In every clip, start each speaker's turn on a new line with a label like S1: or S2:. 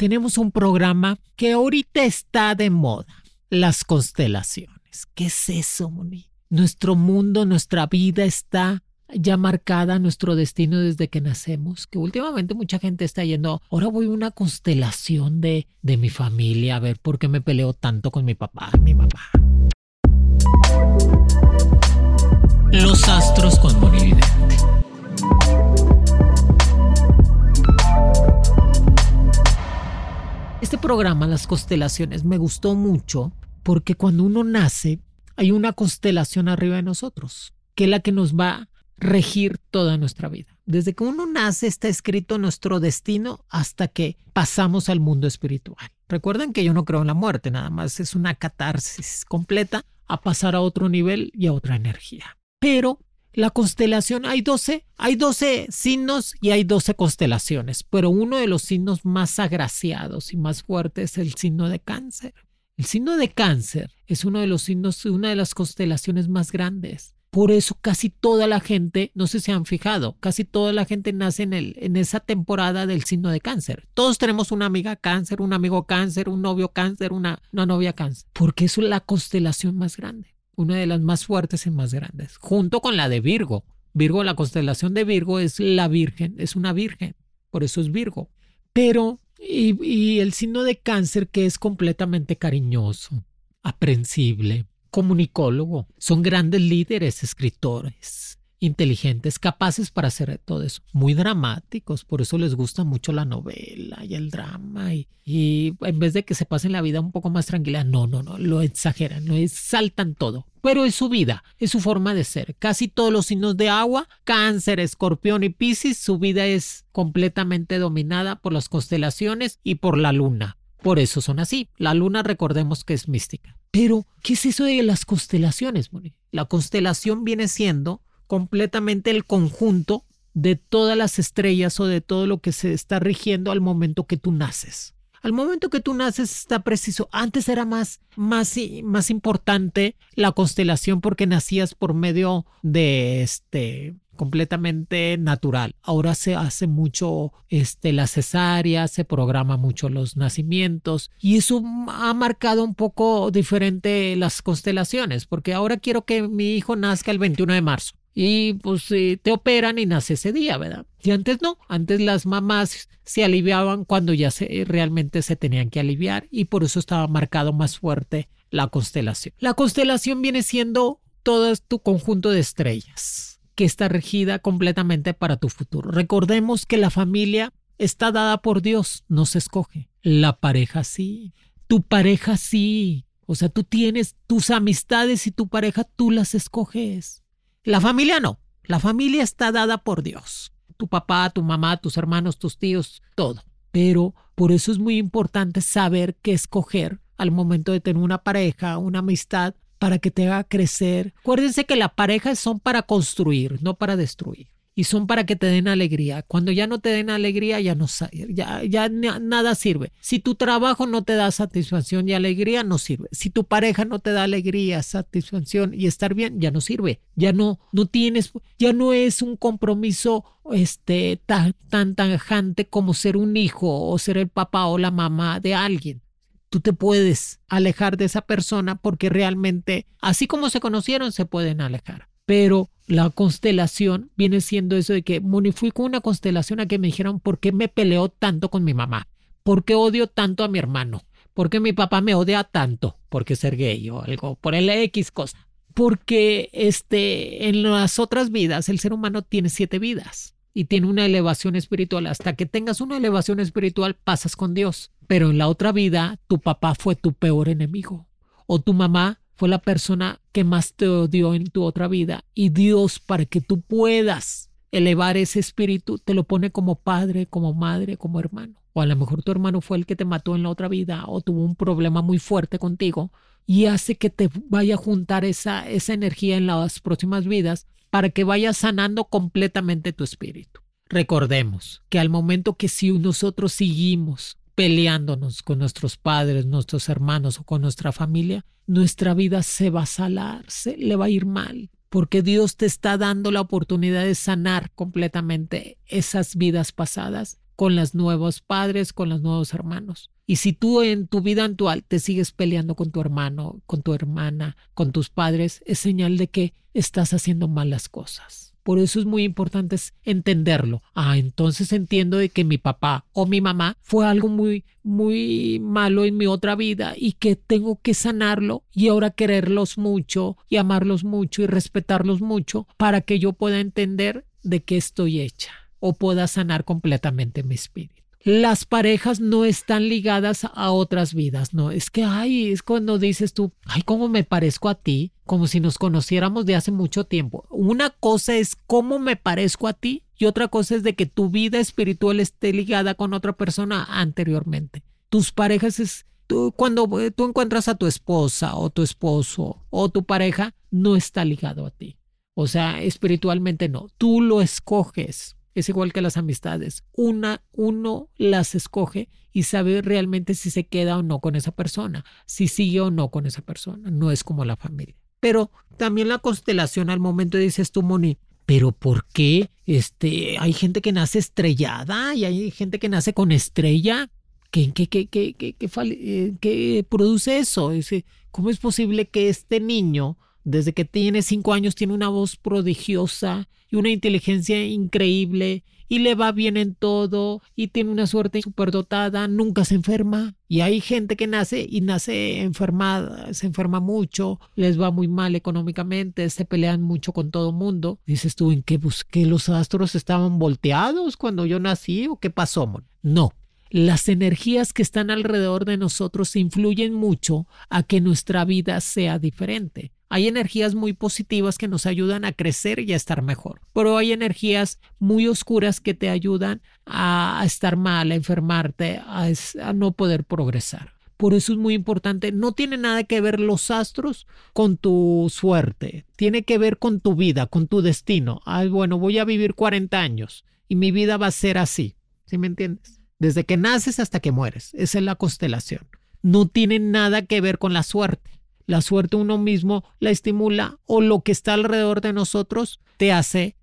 S1: Tenemos un programa que ahorita está de moda, las constelaciones. ¿Qué es eso, Moni? Nuestro mundo, nuestra vida está ya marcada, nuestro destino desde que nacemos, que últimamente mucha gente está yendo, ahora voy a una constelación de, de mi familia, a ver por qué me peleo tanto con mi papá, mi mamá. Los astros con Monividente. Este programa, las constelaciones, me gustó mucho porque cuando uno nace hay una constelación arriba de nosotros, que es la que nos va a regir toda nuestra vida. Desde que uno nace está escrito nuestro destino hasta que pasamos al mundo espiritual. Recuerden que yo no creo en la muerte, nada más es una catarsis completa a pasar a otro nivel y a otra energía. Pero la constelación, hay 12, hay 12 signos y hay 12 constelaciones, pero uno de los signos más agraciados y más fuertes es el signo de cáncer. El signo de cáncer es uno de los signos, una de las constelaciones más grandes. Por eso casi toda la gente, no sé si han fijado, casi toda la gente nace en, el, en esa temporada del signo de cáncer. Todos tenemos una amiga cáncer, un amigo cáncer, un novio cáncer, una, una novia cáncer, porque es la constelación más grande una de las más fuertes y más grandes, junto con la de Virgo. Virgo, la constelación de Virgo es la Virgen, es una Virgen, por eso es Virgo. Pero, y, el signo de cáncer que es completamente cariñoso, aprensible, comunicólogo, son grandes líderes, escritores, inteligentes, capaces para hacer todo eso, muy dramáticos, por eso les gusta mucho la novela y el drama y, y en vez de que se pasen la vida un poco más tranquila, no, no, no, lo exageran, no saltan todo, pero es su vida, es su forma de ser. Casi todos los signos de agua, cáncer, escorpión y piscis, su vida es completamente dominada por las constelaciones y por la luna. Por eso son así. La luna recordemos que es mística. Pero, ¿qué es eso de las constelaciones, Moni? La constelación viene siendo completamente el conjunto de todas las estrellas o de todo lo que se está rigiendo al momento que tú naces. Al momento que tú naces está preciso. Antes era más, más, más importante la constelación porque nacías por medio de este completamente natural. Ahora se hace mucho este, la cesárea, se programa mucho los nacimientos y eso ha marcado un poco diferente las constelaciones porque ahora quiero que mi hijo nazca el 21 de marzo y pues te operan y nace ese día, ¿verdad? Y antes no, antes las mamás se aliviaban cuando ya se, realmente se tenían que aliviar y por eso estaba marcado más fuerte la constelación. La constelación viene siendo todo tu conjunto de estrellas que está regida completamente para tu futuro. Recordemos que la familia está dada por Dios, no se escoge. La pareja sí, tu pareja sí. O sea, tú tienes tus amistades y tu pareja, tú las escoges. La familia no. La familia está dada por Dios. Tu papá, tu mamá, tus hermanos, tus tíos, todo. Pero por eso es muy importante saber qué escoger al momento de tener una pareja, una amistad, para que te haga crecer. Acuérdense que las parejas son para construir, no para destruir y son para que te den alegría. Cuando ya no te den alegría, ya no ya, ya nada sirve. Si tu trabajo no te da satisfacción y alegría, no sirve. Si tu pareja no te da alegría, satisfacción y estar bien, ya no sirve. Ya no, no tienes, ya no es un compromiso este, tan, tan tajante como ser un hijo o ser el papá o la mamá de alguien tú te puedes alejar de esa persona porque realmente, así como se conocieron, se pueden alejar. Pero la constelación viene siendo eso de que Moni fui con una constelación a que me dijeron por qué me peleó tanto con mi mamá, por qué odio tanto a mi hermano, por qué mi papá me odia tanto, porque ser gay o algo, por el X cosa. Porque este, en las otras vidas el ser humano tiene siete vidas y tiene una elevación espiritual. Hasta que tengas una elevación espiritual pasas con Dios. Pero en la otra vida tu papá fue tu peor enemigo o tu mamá fue la persona que más te odió en tu otra vida y Dios para que tú puedas elevar ese espíritu te lo pone como padre, como madre, como hermano. O a lo mejor tu hermano fue el que te mató en la otra vida o tuvo un problema muy fuerte contigo y hace que te vaya a juntar esa, esa energía en las próximas vidas para que vayas sanando completamente tu espíritu. Recordemos que al momento que si nosotros seguimos peleándonos con nuestros padres, nuestros hermanos o con nuestra familia, nuestra vida se va a salar, se le va a ir mal, porque Dios te está dando la oportunidad de sanar completamente esas vidas pasadas con los nuevos padres, con los nuevos hermanos. Y si tú en tu vida actual te sigues peleando con tu hermano, con tu hermana, con tus padres, es señal de que estás haciendo malas cosas. Por eso es muy importante entenderlo. Ah, entonces entiendo de que mi papá o mi mamá fue algo muy, muy malo en mi otra vida y que tengo que sanarlo y ahora quererlos mucho y amarlos mucho y respetarlos mucho para que yo pueda entender de qué estoy hecha o pueda sanar completamente mi espíritu. Las parejas no están ligadas a otras vidas, no, es que, ay, es cuando dices tú, ay, cómo me parezco a ti, como si nos conociéramos de hace mucho tiempo. Una cosa es cómo me parezco a ti y otra cosa es de que tu vida espiritual esté ligada con otra persona anteriormente. Tus parejas es, tú, cuando eh, tú encuentras a tu esposa o tu esposo o tu pareja, no está ligado a ti. O sea, espiritualmente no, tú lo escoges es igual que las amistades. Una, uno las escoge y sabe realmente si se queda o no con esa persona, si sigue o no con esa persona. No es como la familia. Pero también la constelación al momento dices tú, Moni, pero ¿por qué este, hay gente que nace estrellada y hay gente que nace con estrella? ¿Qué, qué, qué, qué, eh, produce eso? ¿Cómo es posible que este niño desde que tiene cinco años tiene una voz prodigiosa y una inteligencia increíble y le va bien en todo y tiene una suerte superdotada, nunca se enferma. Y hay gente que nace y nace enfermada, se enferma mucho, les va muy mal económicamente, se pelean mucho con todo mundo. Dices tú, ¿en qué busqué? ¿Los astros estaban volteados cuando yo nací o qué pasó? No, las energías que están alrededor de nosotros influyen mucho a que nuestra vida sea diferente. Hay energías muy positivas que nos ayudan a crecer y a estar mejor, pero hay energías muy oscuras que te ayudan a, estar mal, a enfermarte, a, no poder progresar. Por eso es muy importante, no tiene nada que ver los astros con tu suerte, tiene que ver con tu vida, con tu destino. Ay, bueno, voy a vivir 40 años y mi vida va a ser así, ¿sí me entiendes? Desde que naces hasta que mueres, esa es la constelación. No tiene nada que ver con la suerte la suerte uno mismo la estimula o lo que está alrededor de nosotros te hace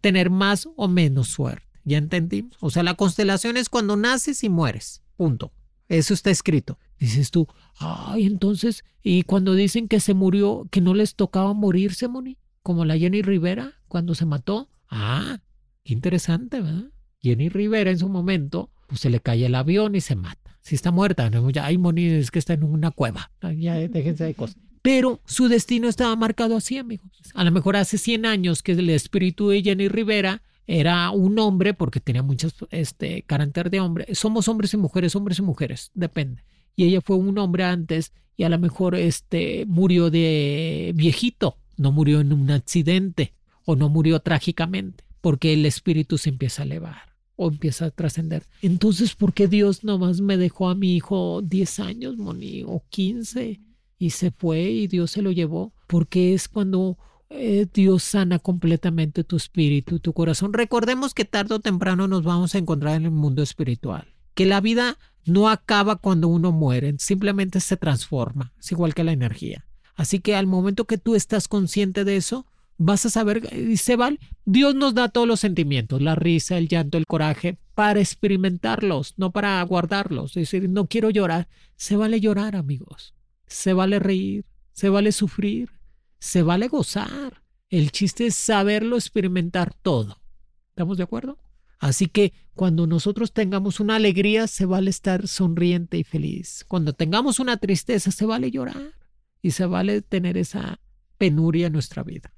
S1: tener más o menos suerte. ¿Ya entendimos? O sea, la constelación es cuando naces y mueres. Punto. Eso está escrito. Dices tú, ay, entonces, y cuando dicen que se murió, que no les tocaba morirse, Moni, como la Jenny Rivera cuando se mató. Ah, qué interesante, ¿verdad? Jenny Rivera en su momento, pues se le cae el avión y se mata si está muerta, ¿no? ya es que está en una cueva, ya déjense de cosas. Pero su destino estaba marcado así, amigos. A lo mejor hace 100 años que el espíritu de Jenny Rivera era un hombre porque tenía muchos este, carácter de hombre. Somos hombres y mujeres, hombres y mujeres, depende. Y ella fue un hombre antes y a lo mejor este, murió de viejito, no murió en un accidente o no murió trágicamente porque el espíritu se empieza a elevar empieza a trascender. Entonces, ¿por qué Dios nomás me dejó a mi hijo 10 años, Moni, o 15 y se fue y Dios se lo llevó? Porque es cuando eh, Dios sana completamente tu espíritu, tu corazón. Recordemos que tarde o temprano nos vamos a encontrar en el mundo espiritual, que la vida no acaba cuando uno muere, simplemente se transforma, es igual que la energía. Así que al momento que tú estás consciente de eso, vas a saber, dice Val, Dios nos da todos los sentimientos, la risa, el llanto, el coraje, para experimentarlos, no para guardarlos. Es decir, no quiero llorar. Se vale llorar, amigos. Se vale reír, se vale sufrir, se vale gozar. El chiste es saberlo experimentar todo. ¿Estamos de acuerdo? Así que cuando nosotros tengamos una alegría, se vale estar sonriente y feliz. Cuando tengamos una tristeza, se vale llorar y se vale tener esa penuria en nuestra vida.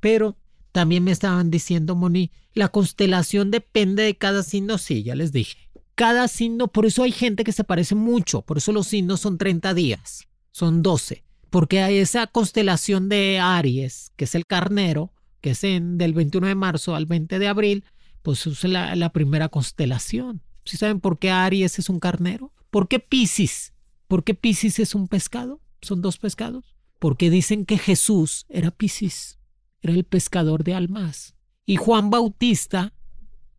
S1: Pero también me estaban diciendo, Moni, la constelación depende de cada signo. Sí, ya les dije. Cada signo, por eso hay gente que se parece mucho. Por eso los signos son 30 días. Son 12. porque hay esa constelación de Aries, que es el carnero, que es en, del 21 de marzo al 20 de abril, pues es la, la primera constelación. ¿Sí saben por qué Aries es un carnero? ¿Por qué Piscis? ¿Por qué Piscis es un pescado? Son dos pescados. Porque dicen que Jesús era Piscis, era el pescador de almas. Y Juan Bautista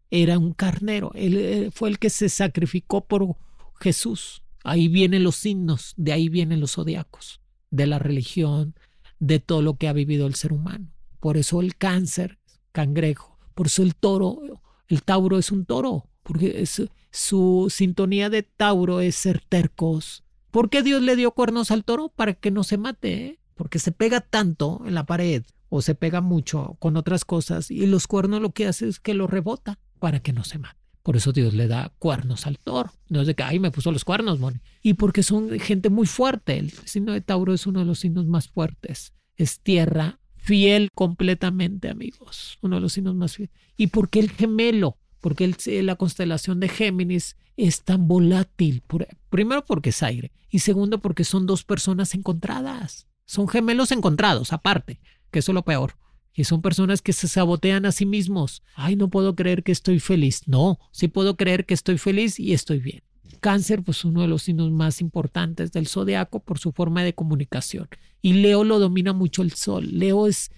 S1: era un carnero. Él eh, fue el que se sacrificó por Jesús. Ahí vienen los signos, de ahí vienen los zodiacos, de la religión, de todo lo que ha vivido el ser humano. Por eso el cáncer, cangrejo, por eso el toro, el tauro es un toro, porque su sintonía de tauro es ser tercos. ¿Por qué Dios le dio cuernos al toro? Para que no se mate, ¿eh? porque se pega tanto en la pared o se pega mucho con otras cosas y los cuernos lo que hace es que lo rebota para que no se mate. Por eso Dios le da cuernos al toro. No es de que, ay, me puso los cuernos, Moni. Y porque son gente muy fuerte. El signo de Tauro es uno de los signos más fuertes. Es tierra fiel completamente, amigos. Uno de los signos más fieles. Y porque el gemelo, porque el, la constelación de Géminis es tan volátil. primero porque es aire. Y segundo porque son dos personas encontradas. Son gemelos encontrados, aparte, que eso es lo peor. Y son personas que se sabotean a sí mismos. Ay, no puedo creer que estoy feliz. No, sí puedo creer que estoy feliz y estoy bien. Cáncer, pues uno de los signos más importantes del zodiaco por su forma de comunicación. Y Leo lo domina mucho el sol. Leo es,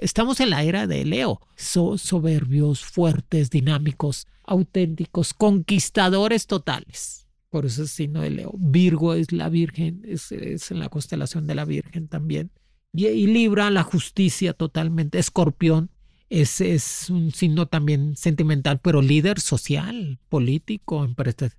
S1: estamos en la era de Leo. soberbios, fuertes, dinámicos, auténticos, conquistadores totales. Por eso es signo de Leo. Virgo es la Virgen, es, es en la constelación de la Virgen también y, Libra, la justicia totalmente. Escorpión es, es un signo también sentimental, pero líder social, político,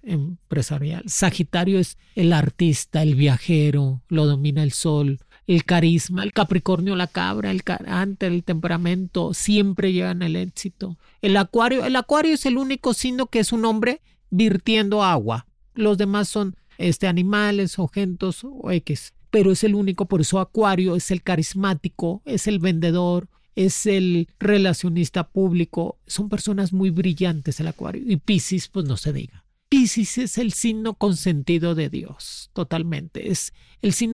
S1: empresarial. Sagitario es el artista, el viajero, lo domina el sol, el carisma, el Capricornio, la cabra, el carácter, el temperamento, siempre llegan al éxito. El Acuario, el Acuario es el único signo que es un hombre virtiendo agua. Los demás son este, animales o gentos o X pero es el único, por eso Acuario es el carismático, es el vendedor, es el relacionista público, son personas muy brillantes el Acuario. Y Piscis pues no se diga. Piscis es el signo consentido de Dios, totalmente, es el signo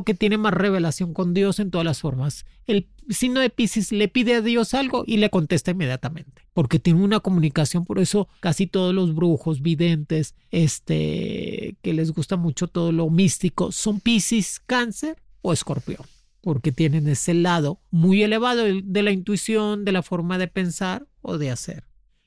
S1: Que tiene más revelación con Dios en todas las formas. El signo de Pisces le pide a Dios algo y le contesta inmediatamente, porque tiene una comunicación, por eso casi todos los brujos, videntes, este, que les gusta mucho todo lo místico, son Pisces, Cáncer o Escorpión, porque tienen ese lado muy elevado de la intuición, de la forma de pensar o de hacer.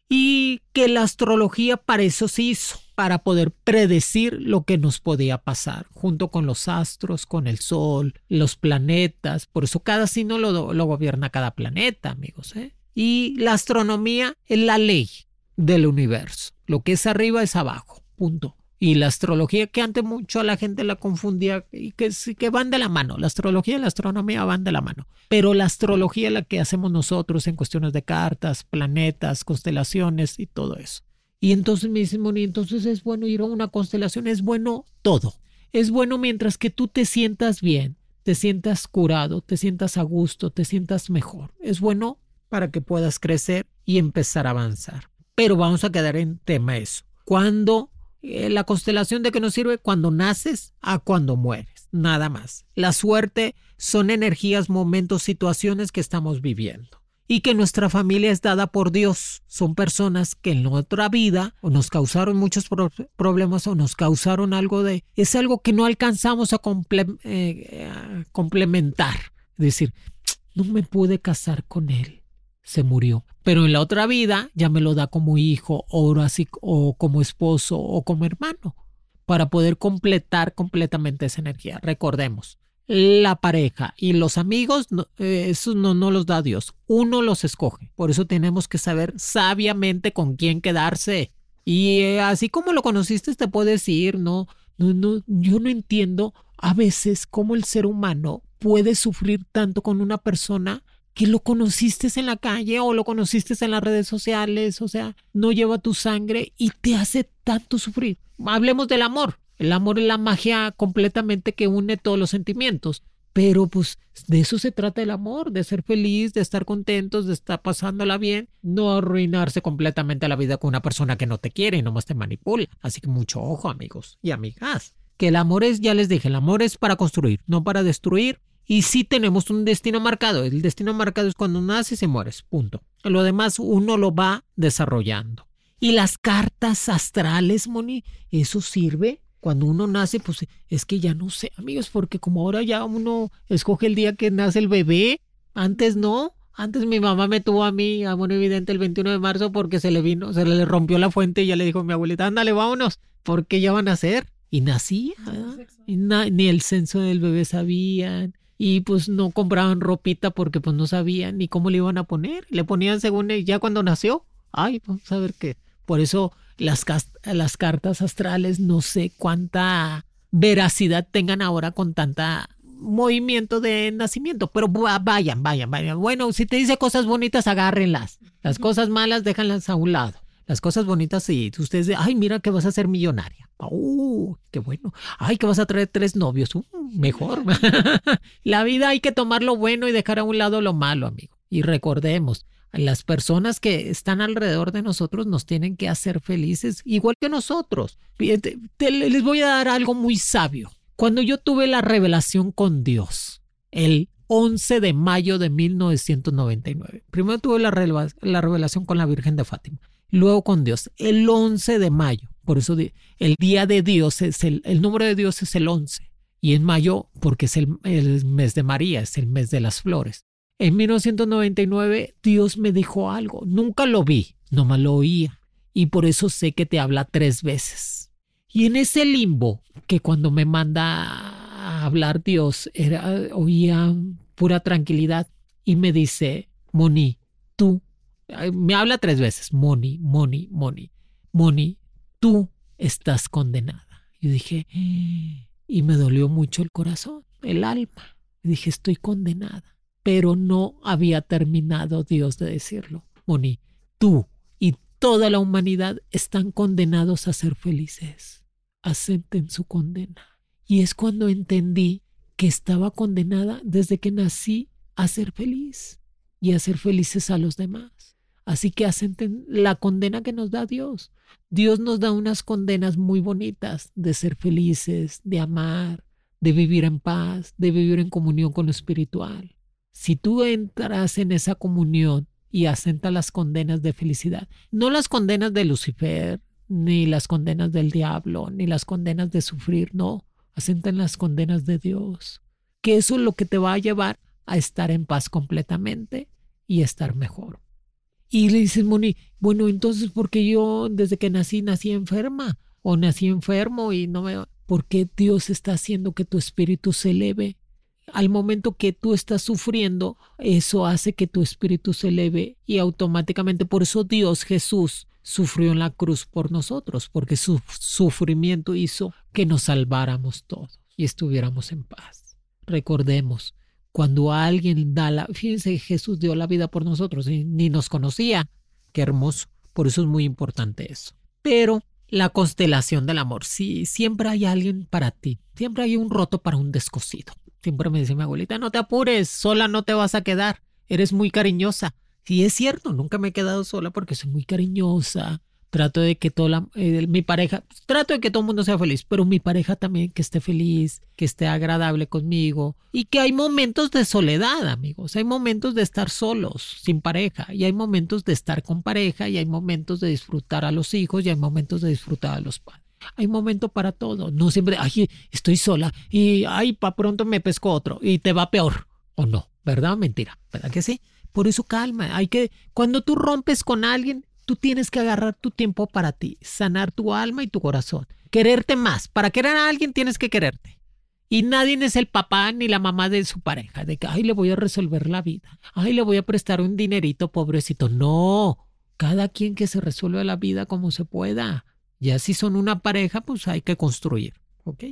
S1: Y que la astrología para eso se hizo para poder predecir lo que nos podía pasar, junto con los astros, con el sol, los planetas. Por eso cada signo lo, lo gobierna cada planeta, amigos. ¿eh? Y la astronomía es la ley del universo. Lo que es arriba es abajo, punto. Y la astrología, que antes mucho a la gente la confundía, y que, que van de la mano. La astrología y la astronomía van de la mano. Pero la astrología es la que hacemos nosotros en cuestiones de cartas, planetas, constelaciones y todo eso. Y entonces me dice Moni, entonces es bueno ir a una constelación, es bueno todo. Es bueno mientras que tú te sientas bien, te sientas curado, te sientas a gusto, te sientas mejor. Es bueno para que puedas crecer y empezar a avanzar. Pero vamos a quedar en tema eso. Cuando eh, la constelación de qué nos sirve cuando naces a cuando mueres, nada más. La suerte son energías, momentos, situaciones que estamos viviendo. Y que nuestra familia es dada por Dios. Son personas que en otra vida o nos causaron muchos problemas o nos causaron algo de... Es algo que no alcanzamos a, eh, a complementar. Es decir, no me pude casar con él. Se murió. Pero en la otra vida ya me lo da como hijo o, así, o como esposo o como hermano para poder completar completamente esa energía. Recordemos, la pareja y los amigos, eh, eso no, no los da Dios. Uno los escoge. Por eso tenemos que saber sabiamente con quién quedarse. Y eh, así como lo conociste, te puedes ir, ¿no? No, no, yo no entiendo a veces cómo el ser humano puede sufrir tanto con una persona que lo conociste en la calle o lo conociste en las redes sociales, o sea, no lleva tu sangre y te hace tanto sufrir. Hablemos del amor. El amor es la magia completamente que une todos los sentimientos. Pero pues de eso se trata el amor, de ser feliz, de estar contentos, de estar pasándola bien, no arruinarse completamente la vida con una persona que no te quiere y nomás te manipula. Así que mucho ojo amigos y amigas. Que el amor es, ya les dije, el amor es para construir, no para destruir. Y sí tenemos un destino marcado. El destino marcado es cuando naces y mueres. Punto. Lo demás uno lo va desarrollando. Y las cartas astrales, Moni, eso sirve cuando uno nace, pues es que ya no sé, amigos, porque como ahora ya uno escoge el día que nace el bebé, antes no. Antes mi mamá me tuvo a mí, a bueno, evidente, el 21 de marzo porque se le vino, se le rompió la fuente y ya le dijo a mi abuelita, ándale, vámonos, porque ya van a nacer. Y nacía, y ni el censo del bebé sabían. Y pues no compraban ropita porque pues no sabían ni cómo le iban a poner. Le ponían según ya cuando nació. Ay, vamos a ver qué. Por eso las, las cartas astrales no sé cuánta veracidad tengan ahora con tanta movimiento de nacimiento, pero vayan, vayan, vayan. Bueno, si te dice cosas bonitas, agárrenlas. Las cosas malas, déjanlas a un lado. Las cosas bonitas, sí. Ustedes, ay, mira que vas a ser millonaria. Uh, qué bueno. Ay, que vas a traer tres novios. Uh, mejor. La vida hay que tomar lo bueno y dejar a un lado lo malo, amigo. Y recordemos, las personas que están alrededor de nosotros nos tienen que hacer felices, igual que nosotros. les voy a dar algo muy sabio. Cuando yo tuve la revelación con Dios, el 11 de mayo de 1999, primero tuve la, revelación con la Virgen de Fátima, luego con Dios, el 11 de mayo. Por eso el día de Dios es el, el número de Dios es el 11. Y en mayo, porque es el, el mes de María, es el mes de las flores. En 1999 Dios me dijo algo. Nunca lo vi, nomás lo oía. Y por eso sé que te habla tres veces. Y en ese limbo, que cuando me manda a hablar Dios, era, oía pura tranquilidad. Y me dice, Moni, tú, me habla tres veces, Moni, Moni, Moni, Moni, tú estás condenada. Y dije, y me dolió mucho el corazón, el alma. Dije, estoy condenada pero no había terminado Dios de decirlo. Moni, tú y toda la humanidad están condenados a ser felices. Acepten su condena. Y es cuando entendí que estaba condenada desde que nací a ser feliz y a ser felices a los demás. Así que acepten la condena que nos da Dios. Dios nos da unas condenas muy bonitas de ser felices, de amar, de vivir en paz, de vivir en comunión con lo espiritual. Si tú entras en esa comunión y asentas las condenas de felicidad, no las condenas de Lucifer, ni las condenas del diablo, ni las condenas de sufrir, no, asentan las condenas de Dios, que eso es lo que te va a llevar a estar en paz completamente y estar mejor. Y le dices, Moni, bueno, entonces, ¿por qué yo desde que nací nací enferma? O nací enfermo y no me... ¿Por qué Dios está haciendo que tu espíritu se eleve? Al momento que tú estás sufriendo, eso hace que tu espíritu se eleve y automáticamente por eso Dios Jesús sufrió en la cruz por nosotros, porque su sufrimiento hizo que nos salváramos todos y estuviéramos en paz. Recordemos, cuando alguien da la, fíjense, Jesús dio la vida por nosotros y ni nos conocía. Qué hermoso. Por eso es muy importante eso. Pero la constelación del amor, sí, siempre hay alguien para ti, siempre hay un roto para un descosido. Siempre me dice mi abuelita, no te apures, sola no te vas a quedar, eres muy cariñosa. Y es cierto, nunca me he quedado sola porque soy muy cariñosa, trato de que toda la, eh, mi pareja, trato de que todo el mundo sea feliz, pero mi pareja también que esté feliz, que esté agradable conmigo y que hay momentos de soledad, amigos, hay momentos de estar solos, sin pareja, y hay momentos de estar con pareja, y hay momentos de disfrutar a los hijos, y hay momentos de disfrutar a los padres. Hay momento para todo, no siempre, ay, estoy sola y ay, pa pronto me pesco otro y te va peor o no, ¿verdad mentira? ¿Verdad que sí? Por eso calma, hay que, cuando tú rompes con alguien, tú tienes que agarrar tu tiempo para ti, sanar tu alma y tu corazón, quererte más. Para querer a alguien tienes que quererte. Y nadie es el papá ni la mamá de su pareja, de que, ay, le voy a resolver la vida, ay, le voy a prestar un dinerito, pobrecito. No, cada quien que se resuelva la vida como se pueda. Ya si son una pareja, pues hay que construir, ¿ok?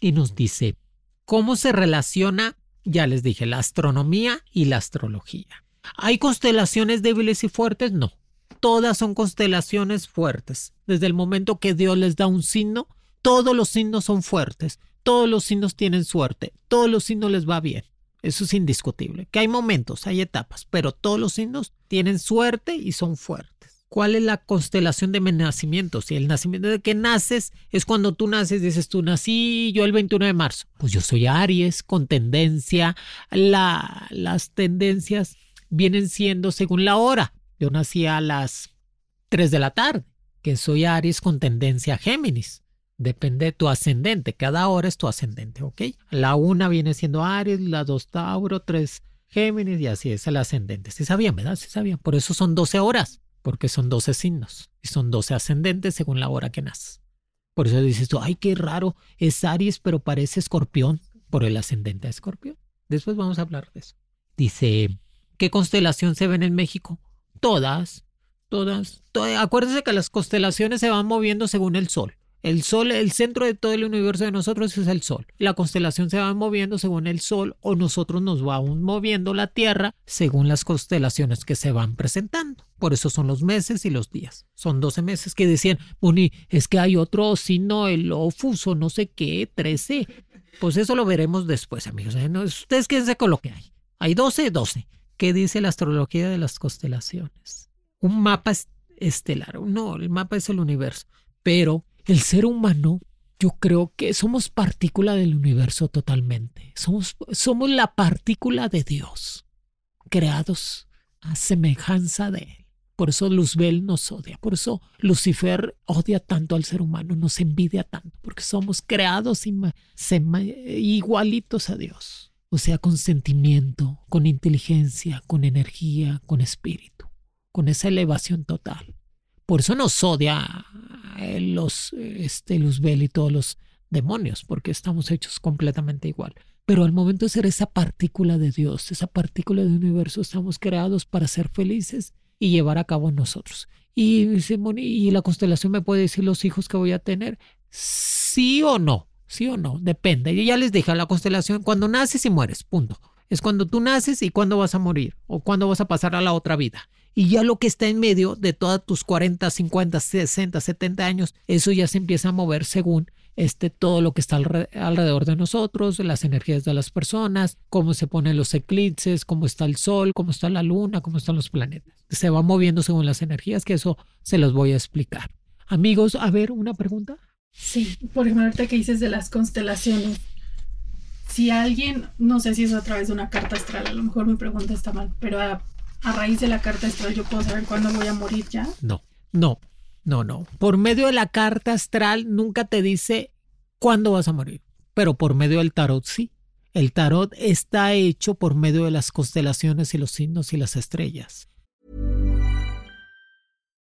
S1: Y nos dice, ¿cómo se relaciona? Ya les dije, la astronomía y la astrología. ¿Hay constelaciones débiles y fuertes? No. Todas son constelaciones fuertes. Desde el momento que Dios les da un signo, todos los signos son fuertes. Todos los signos tienen suerte. Todos los signos les va bien. Eso es indiscutible. Que hay momentos, hay etapas, pero todos los signos tienen suerte y son fuertes. ¿Cuál es la constelación de mi nacimiento? Si el nacimiento de que naces es cuando tú naces, dices tú nací yo el 21 de marzo. Pues yo soy Aries con tendencia. La, las tendencias vienen siendo según la hora. Yo nací a las 3 de la tarde, que soy Aries con tendencia a Géminis. Depende de tu ascendente. Cada hora es tu ascendente, ¿ok? La una viene siendo Aries, la dos Tauro, tres Géminis y así es el ascendente. Sí sabían, ¿verdad? Sí sabían. Por eso son 12 horas, porque son 12 signos y son 12 ascendentes según la hora que naces. Por eso dices tú, ay, qué raro, es Aries, pero parece escorpión por el ascendente de escorpión. Después vamos a hablar de eso. Dice, ¿qué constelación se ven en México? Todas, todas. Acuérdense que las constelaciones se van moviendo según el sol. El sol, el centro de todo el universo de nosotros es el sol. La constelación se va moviendo según el sol o nosotros nos vamos moviendo la Tierra según las constelaciones que se van presentando. Por eso son los meses y los días. Son 12 meses que decían, Moni, es que hay otro signo, el ofuso, no sé qué, 13. Pues eso lo veremos después, amigos. ¿eh? Ustedes quédense con lo que hay. Hay 12, 12. ¿Qué dice la astrología de las constelaciones? Un mapa estelar. No, el mapa es el universo. Pero el ser humano, yo creo que somos partícula del universo totalmente. Somos, somos la partícula de Dios, creados a semejanza de Él. Por eso Luzbel nos odia, por eso Lucifer odia tanto al ser humano, nos envidia tanto, porque somos creados igualitos a Dios o sea, con sentimiento, con inteligencia, con energía, con espíritu, con esa elevación total. Por eso nos odia eh, los, este, Luzbel y todos los demonios, porque estamos hechos completamente igual. Pero al momento de ser esa partícula de Dios, esa partícula del universo, estamos creados para ser felices y llevar a cabo nosotros. Y, y la constelación me puede decir los hijos que voy a tener, sí o no. ¿Sí o no? Depende. Yo ya les dije, la constelación, cuando naces y mueres, punto. Es cuando tú naces y cuando vas a morir o cuando vas a pasar a la otra vida. Y ya lo que está en medio de todos tus 40, 50, 60, 70 años, eso ya se empieza a mover según este, todo lo que está alrededor de nosotros, las energías de las personas, cómo se ponen los eclipses, cómo está el sol, cómo está la luna, cómo están los planetas. Se va moviendo según las energías, que eso se los voy a explicar. Amigos, a ver, una pregunta.
S2: Sí, por ejemplo, ahorita que dices de las constelaciones, si alguien, no sé si es a través de una carta astral, a lo mejor mi pregunta está mal, pero a, raíz de la carta astral yo puedo saber cuándo voy a morir ya.
S1: No, no, no, no. Por medio de la carta astral nunca te dice cuándo vas a morir, pero por medio del tarot sí. El tarot está hecho por medio de las constelaciones y los signos y las estrellas.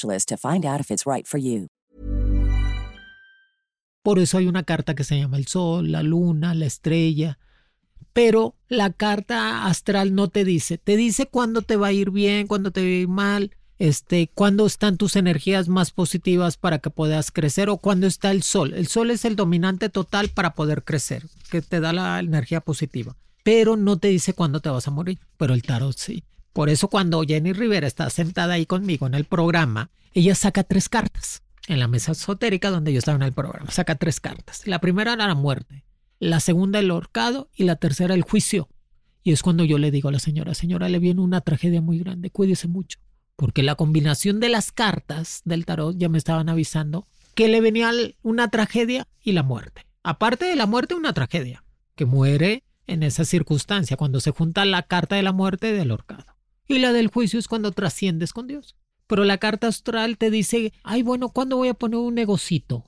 S3: to find out if it's right for you.
S1: Por eso hay una carta que se llama el sol, la luna, la estrella. Pero la carta astral no te dice, te dice cuándo te va a ir bien, cuándo te va a ir mal, este, cuándo están tus energías más positivas para que puedas crecer o cuándo está el sol. El sol es el dominante total para poder crecer, que te da la energía positiva. Pero no te dice cuándo te vas a morir, pero el tarot sí. Por eso cuando Jenny Rivera está sentada ahí conmigo en el programa, ella saca tres cartas en la mesa esotérica donde yo estaba en el programa. Saca tres cartas. La primera era la muerte, la segunda el horcado y la tercera el juicio. Y es cuando yo le digo a la señora, señora, le viene una tragedia muy grande, cuídese mucho. Porque la combinación de las cartas del tarot ya me estaban avisando que le venía una tragedia y la muerte. Aparte de la muerte, una tragedia, que muere en esa circunstancia, cuando se junta la carta de la muerte del horcado. Y la del juicio es cuando trasciendes con Dios. Pero la carta astral te dice, ay, bueno, ¿cuándo voy a poner un negocito?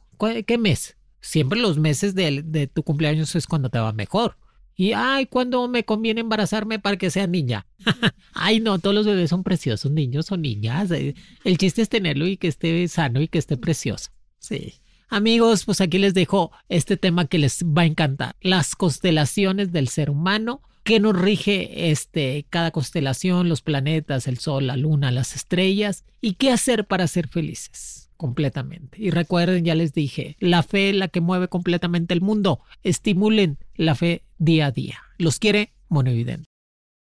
S1: ¿Qué mes? Siempre los meses de, tu cumpleaños es cuando te va mejor. Y, ay, ¿cuándo me conviene embarazarme para que sea niña? ay, no, todos los bebés son preciosos, niños o niñas. Eh, el chiste es tenerlo y que esté sano y que esté precioso. Sí. Amigos, pues aquí les dejo este tema que les va a encantar. Las constelaciones del ser humano qué nos rige este, cada constelación, los planetas, el sol, la luna, las estrellas y qué hacer para ser felices completamente. Y recuerden, ya les dije, la fe es la que mueve completamente el mundo. Estimulen la fe día a día. Los quiere Monovidente.